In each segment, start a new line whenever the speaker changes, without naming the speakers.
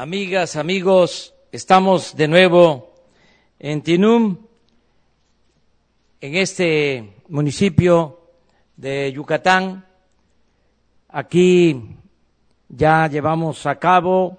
amigas, amigos, estamos de nuevo en Tinum, en este municipio de Yucatán. Aquí ya llevamos a cabo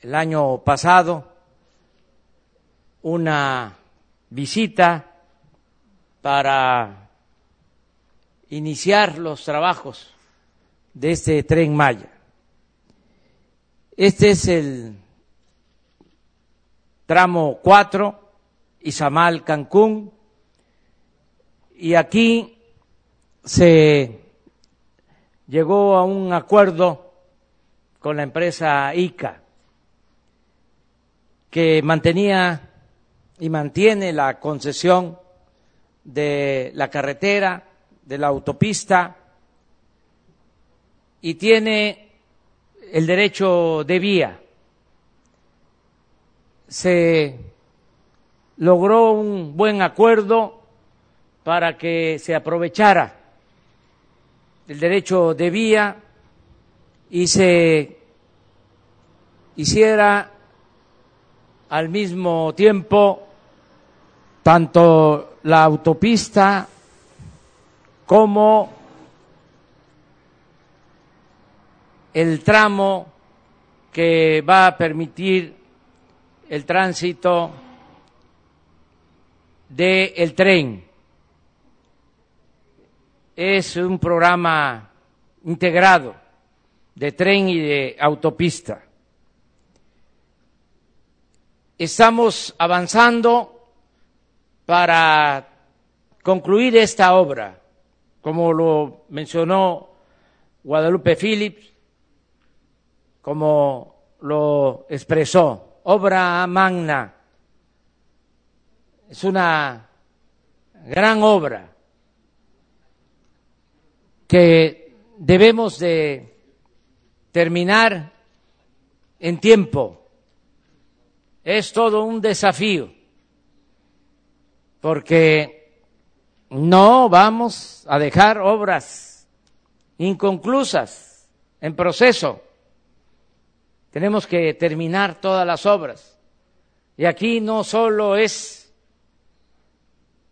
el año pasado una visita para iniciar los trabajos de este tren Maya. Este es el tramo 4, Izamal, Cancún, y aquí se llegó a un acuerdo con la empresa ICA, que mantenía y mantiene la concesión de la carretera, de la autopista, y tiene el derecho de vía. Se logró un buen acuerdo para que se aprovechara el derecho de vía y se hiciera al mismo tiempo tanto la autopista como el tramo que va a permitir el tránsito del tren. Es un programa integrado de tren y de autopista. Estamos avanzando para concluir esta obra, como lo mencionó Guadalupe Phillips, como lo expresó, obra magna. Es una gran obra que debemos de terminar en tiempo. Es todo un desafío, porque no vamos a dejar obras inconclusas en proceso. Tenemos que terminar todas las obras. Y aquí no solo es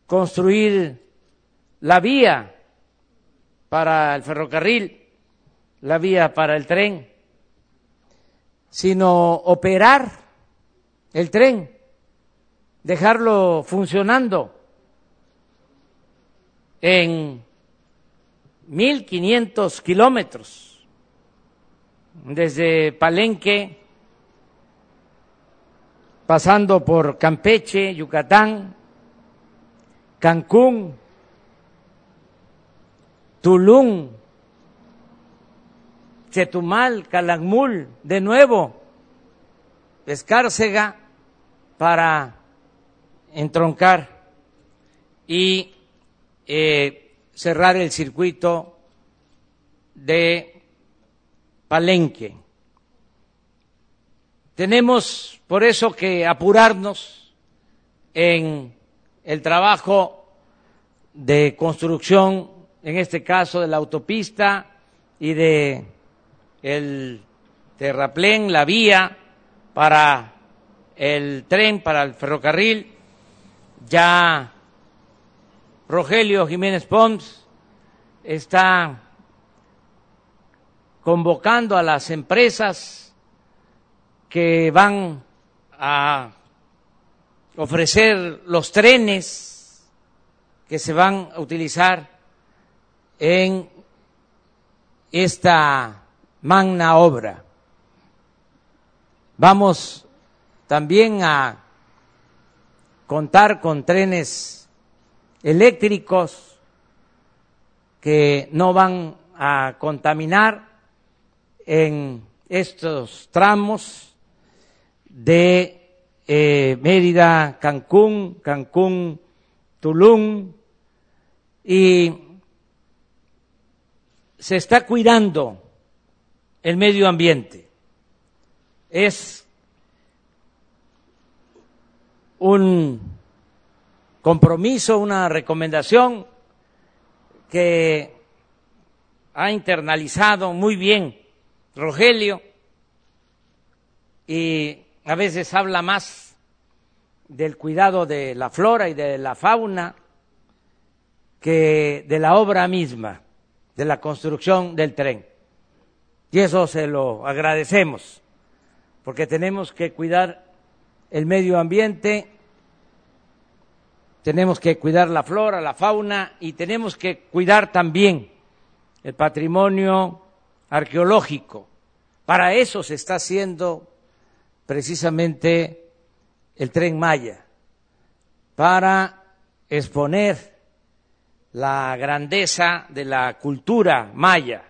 construir la vía para el ferrocarril, la vía para el tren, sino operar el tren, dejarlo funcionando en 1.500 kilómetros desde Palenque, pasando por Campeche, Yucatán, Cancún, Tulum, Chetumal, Calakmul, de nuevo, Escárcega, para entroncar y eh, cerrar el circuito de Palenque. Tenemos por eso que apurarnos en el trabajo de construcción, en este caso de la autopista y de el terraplén, la vía para el tren, para el ferrocarril. Ya Rogelio Jiménez Pons está convocando a las empresas que van a ofrecer los trenes que se van a utilizar en esta magna obra. Vamos también a contar con trenes eléctricos que no van a contaminar en estos tramos de eh, Mérida, Cancún, Cancún, Tulum, y se está cuidando el medio ambiente. Es un compromiso, una recomendación que ha internalizado muy bien Rogelio y a veces habla más del cuidado de la flora y de la fauna que de la obra misma, de la construcción del tren. Y eso se lo agradecemos, porque tenemos que cuidar el medio ambiente, tenemos que cuidar la flora, la fauna y tenemos que cuidar también el patrimonio arqueológico. Para eso se está haciendo precisamente el tren Maya, para exponer la grandeza de la cultura maya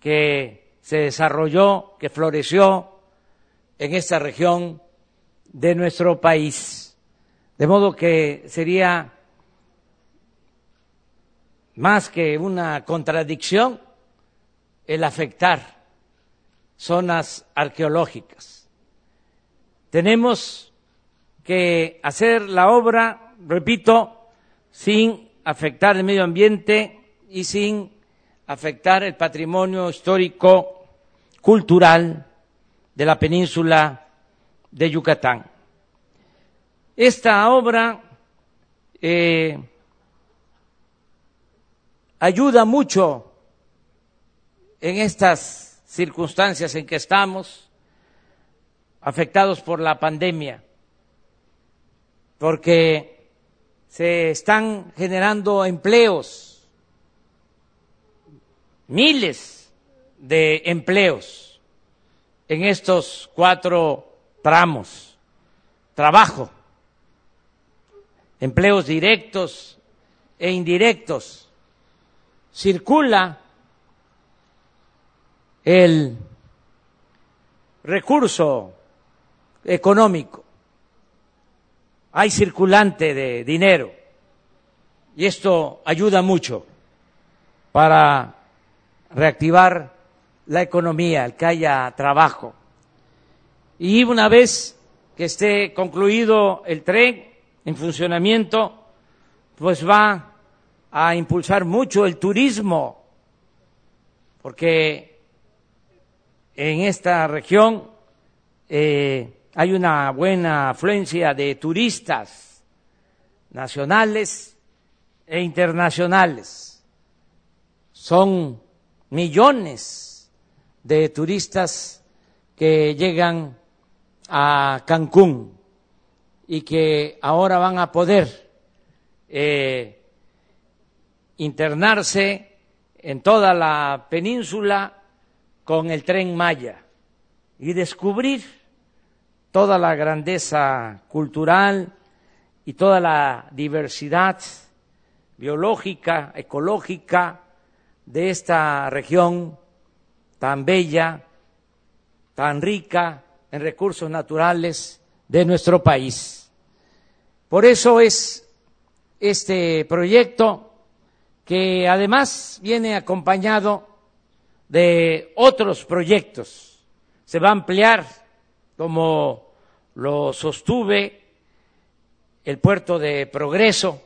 que se desarrolló, que floreció en esta región de nuestro país. De modo que sería más que una contradicción el afectar zonas arqueológicas. Tenemos que hacer la obra, repito, sin afectar el medio ambiente y sin afectar el patrimonio histórico cultural de la península de Yucatán. Esta obra eh, ayuda mucho en estas circunstancias en que estamos afectados por la pandemia, porque se están generando empleos, miles de empleos en estos cuatro tramos, trabajo, empleos directos e indirectos, circula el recurso económico, hay circulante de dinero y esto ayuda mucho para reactivar la economía, el que haya trabajo. Y una vez que esté concluido el tren en funcionamiento, pues va a impulsar mucho el turismo, porque en esta región eh, hay una buena afluencia de turistas nacionales e internacionales. Son millones de turistas que llegan a Cancún y que ahora van a poder eh, internarse en toda la península con el tren Maya y descubrir toda la grandeza cultural y toda la diversidad biológica, ecológica de esta región tan bella, tan rica en recursos naturales de nuestro país. Por eso es este proyecto que además viene acompañado de otros proyectos. Se va a ampliar, como lo sostuve, el puerto de progreso.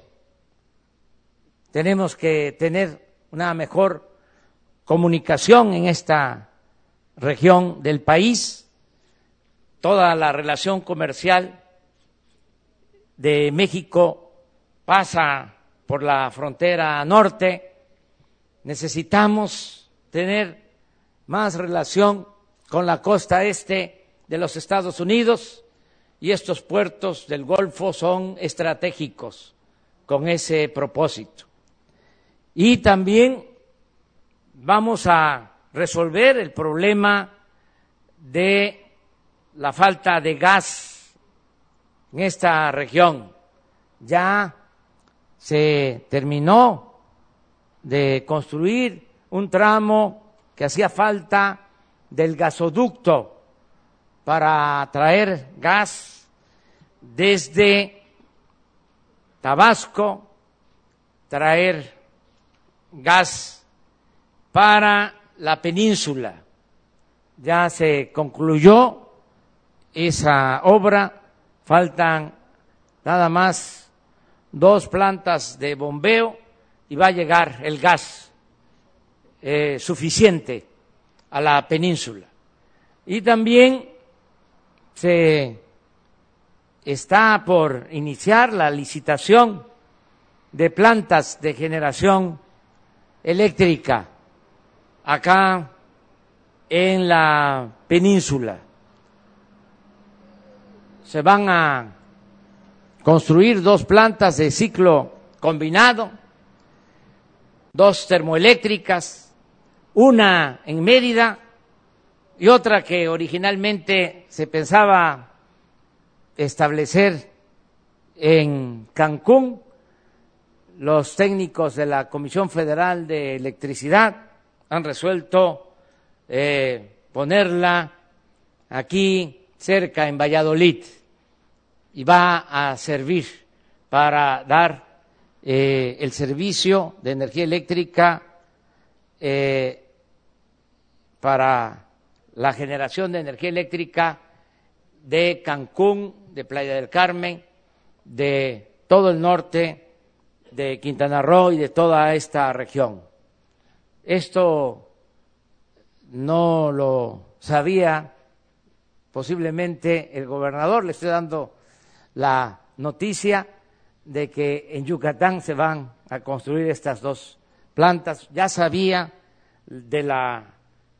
Tenemos que tener una mejor comunicación en esta región del país. Toda la relación comercial de México pasa por la frontera norte. Necesitamos tener más relación con la costa este de los Estados Unidos y estos puertos del Golfo son estratégicos con ese propósito. Y también vamos a resolver el problema de la falta de gas en esta región. Ya se terminó de construir un tramo que hacía falta del gasoducto para traer gas desde Tabasco, traer gas para la península. Ya se concluyó esa obra, faltan nada más dos plantas de bombeo y va a llegar el gas eh, suficiente a la península. Y también se está por iniciar la licitación de plantas de generación eléctrica acá en la península. Se van a construir dos plantas de ciclo combinado, dos termoeléctricas, una en Mérida y otra que originalmente se pensaba establecer en Cancún. Los técnicos de la Comisión Federal de Electricidad han resuelto eh, ponerla aquí cerca en Valladolid y va a servir para dar eh, el servicio de energía eléctrica eh, para la generación de energía eléctrica de Cancún, de Playa del Carmen, de todo el norte de Quintana Roo y de toda esta región. Esto no lo sabía posiblemente el gobernador, le estoy dando la noticia de que en Yucatán se van a construir estas dos plantas. Ya sabía de la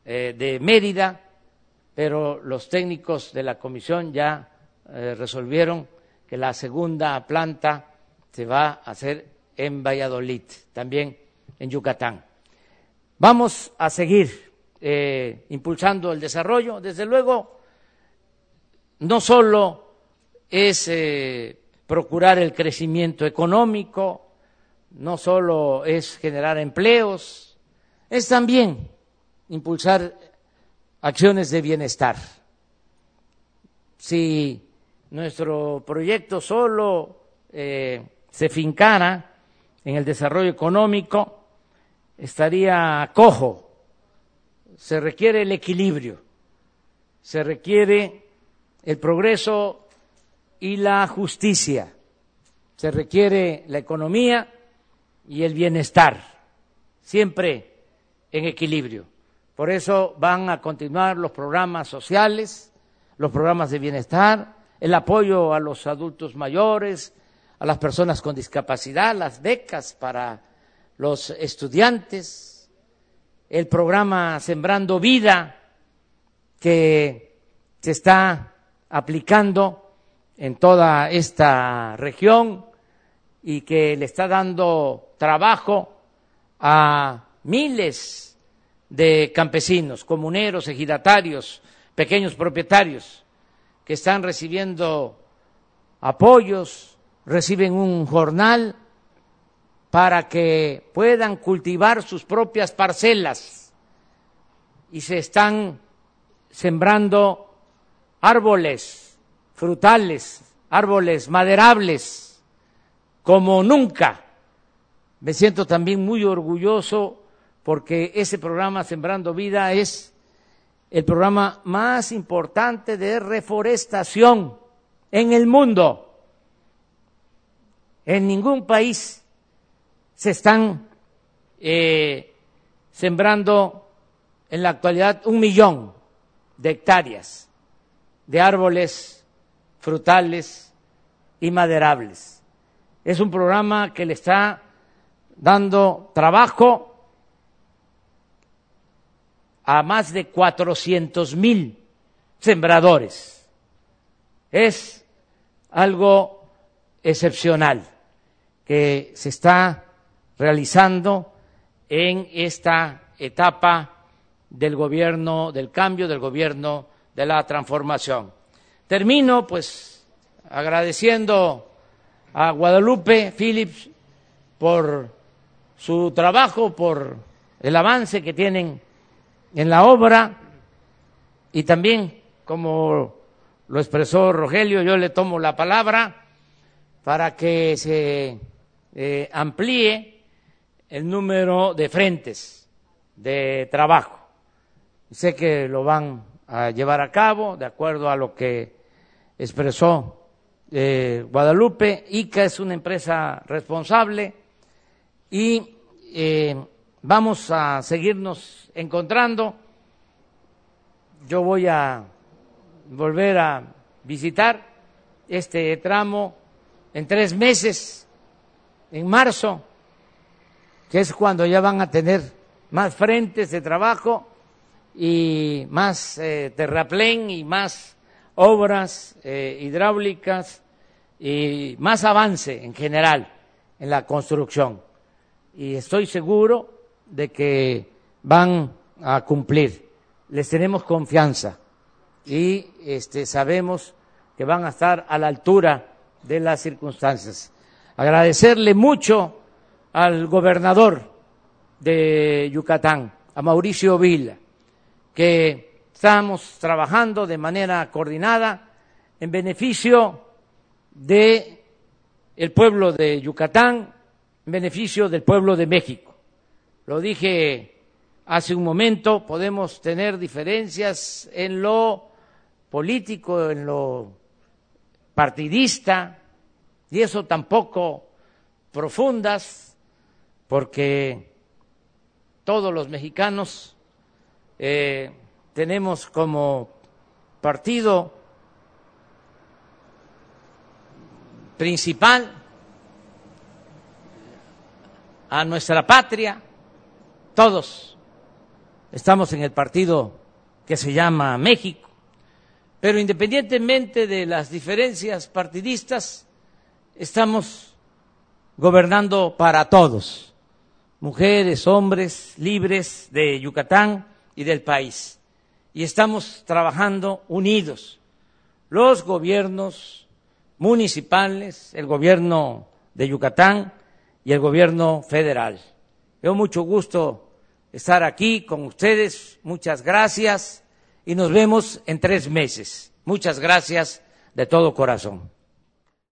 eh, de Mérida, pero los técnicos de la comisión ya eh, resolvieron que la segunda planta se va a hacer en Valladolid, también en Yucatán. Vamos a seguir eh, impulsando el desarrollo. Desde luego, no solo es procurar el crecimiento económico, no solo es generar empleos, es también impulsar acciones de bienestar. Si nuestro proyecto solo eh, se fincara en el desarrollo económico, estaría cojo. Se requiere el equilibrio, se requiere el progreso y la justicia, se requiere la economía y el bienestar, siempre en equilibrio. Por eso van a continuar los programas sociales, los programas de bienestar, el apoyo a los adultos mayores, a las personas con discapacidad, las becas para los estudiantes, el programa Sembrando Vida que se está aplicando en toda esta región y que le está dando trabajo a miles de campesinos, comuneros, ejidatarios, pequeños propietarios que están recibiendo apoyos, reciben un jornal para que puedan cultivar sus propias parcelas y se están sembrando árboles frutales, árboles maderables, como nunca. Me siento también muy orgulloso porque ese programa Sembrando Vida es el programa más importante de reforestación en el mundo. En ningún país se están eh, sembrando en la actualidad un millón de hectáreas de árboles frutales y maderables. Es un programa que le está dando trabajo a más de cuatrocientos mil sembradores. Es algo excepcional que se está realizando en esta etapa del gobierno del cambio, del gobierno de la transformación. Termino pues agradeciendo a Guadalupe Phillips por su trabajo, por el avance que tienen en la obra y también, como lo expresó Rogelio, yo le tomo la palabra para que se eh, amplíe el número de frentes de trabajo. Sé que lo van a llevar a cabo de acuerdo a lo que expresó eh, Guadalupe. ICA es una empresa responsable y eh, vamos a seguirnos encontrando. yo voy a volver a visitar este tramo en tres meses, en marzo, que es cuando ya van a tener más frentes de trabajo y más eh, terraplén y más obras eh, hidráulicas y más avance en general en la construcción. Y estoy seguro de que van a cumplir. Les tenemos confianza y este, sabemos que van a estar a la altura de las circunstancias. Agradecerle mucho al gobernador de Yucatán, a Mauricio Vila, que estamos trabajando de manera coordinada en beneficio de pueblo de Yucatán, en beneficio del pueblo de México. Lo dije hace un momento, podemos tener diferencias en lo político, en lo partidista, y eso tampoco profundas, porque todos los mexicanos eh, tenemos como partido principal a nuestra patria, todos estamos en el partido que se llama México, pero independientemente de las diferencias partidistas, estamos gobernando para todos, mujeres, hombres, libres de Yucatán y del país. Y estamos trabajando unidos, los gobiernos municipales, el gobierno de Yucatán y el gobierno federal. Mucho gusto estar aquí con ustedes, muchas gracias y nos vemos en tres meses. Muchas gracias de todo corazón.